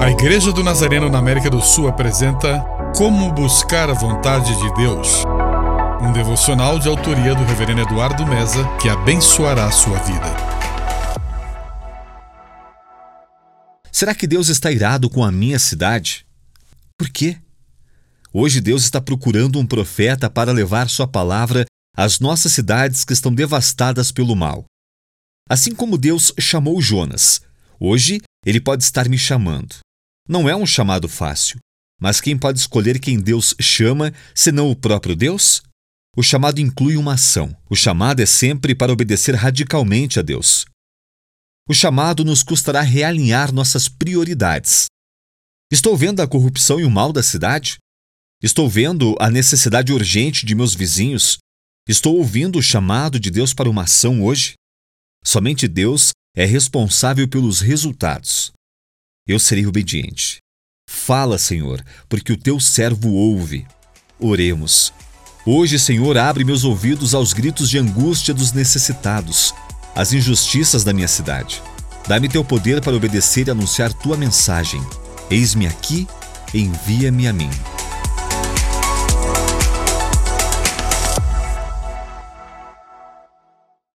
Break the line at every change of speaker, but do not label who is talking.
A Igreja do Nazareno na América do Sul apresenta Como Buscar a Vontade de Deus. Um devocional de autoria do Reverendo Eduardo Meza que abençoará a sua vida.
Será que Deus está irado com a minha cidade? Por quê? Hoje Deus está procurando um profeta para levar sua palavra às nossas cidades que estão devastadas pelo mal. Assim como Deus chamou Jonas, hoje ele pode estar me chamando. Não é um chamado fácil, mas quem pode escolher quem Deus chama, senão o próprio Deus? O chamado inclui uma ação. O chamado é sempre para obedecer radicalmente a Deus. O chamado nos custará realinhar nossas prioridades. Estou vendo a corrupção e o mal da cidade? Estou vendo a necessidade urgente de meus vizinhos? Estou ouvindo o chamado de Deus para uma ação hoje? Somente Deus é responsável pelos resultados eu serei obediente. Fala, Senhor, porque o teu servo ouve. Oremos. Hoje, Senhor, abre meus ouvidos aos gritos de angústia dos necessitados, às injustiças da minha cidade. Dá-me teu poder para obedecer e anunciar tua mensagem. Eis-me aqui, envia-me a mim.